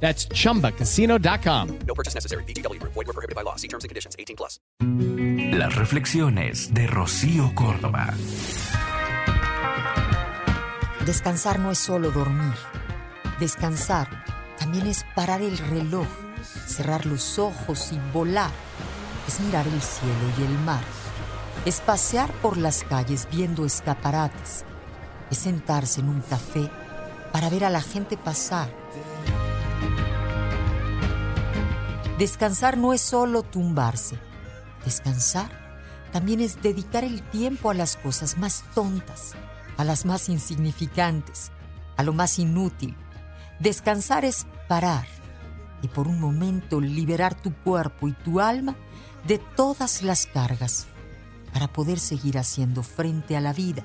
That's chumbacasino.com. No purchase necessary. BGW. Void were prohibited by law. See terms and conditions. 18 plus. Las reflexiones de Rocío Córdoba. Descansar no es solo dormir. Descansar también es parar el reloj, cerrar los ojos y volar. Es mirar el cielo y el mar. Es pasear por las calles viendo escaparates. Es sentarse en un café para ver a la gente pasar. Descansar no es solo tumbarse. Descansar también es dedicar el tiempo a las cosas más tontas, a las más insignificantes, a lo más inútil. Descansar es parar y por un momento liberar tu cuerpo y tu alma de todas las cargas para poder seguir haciendo frente a la vida.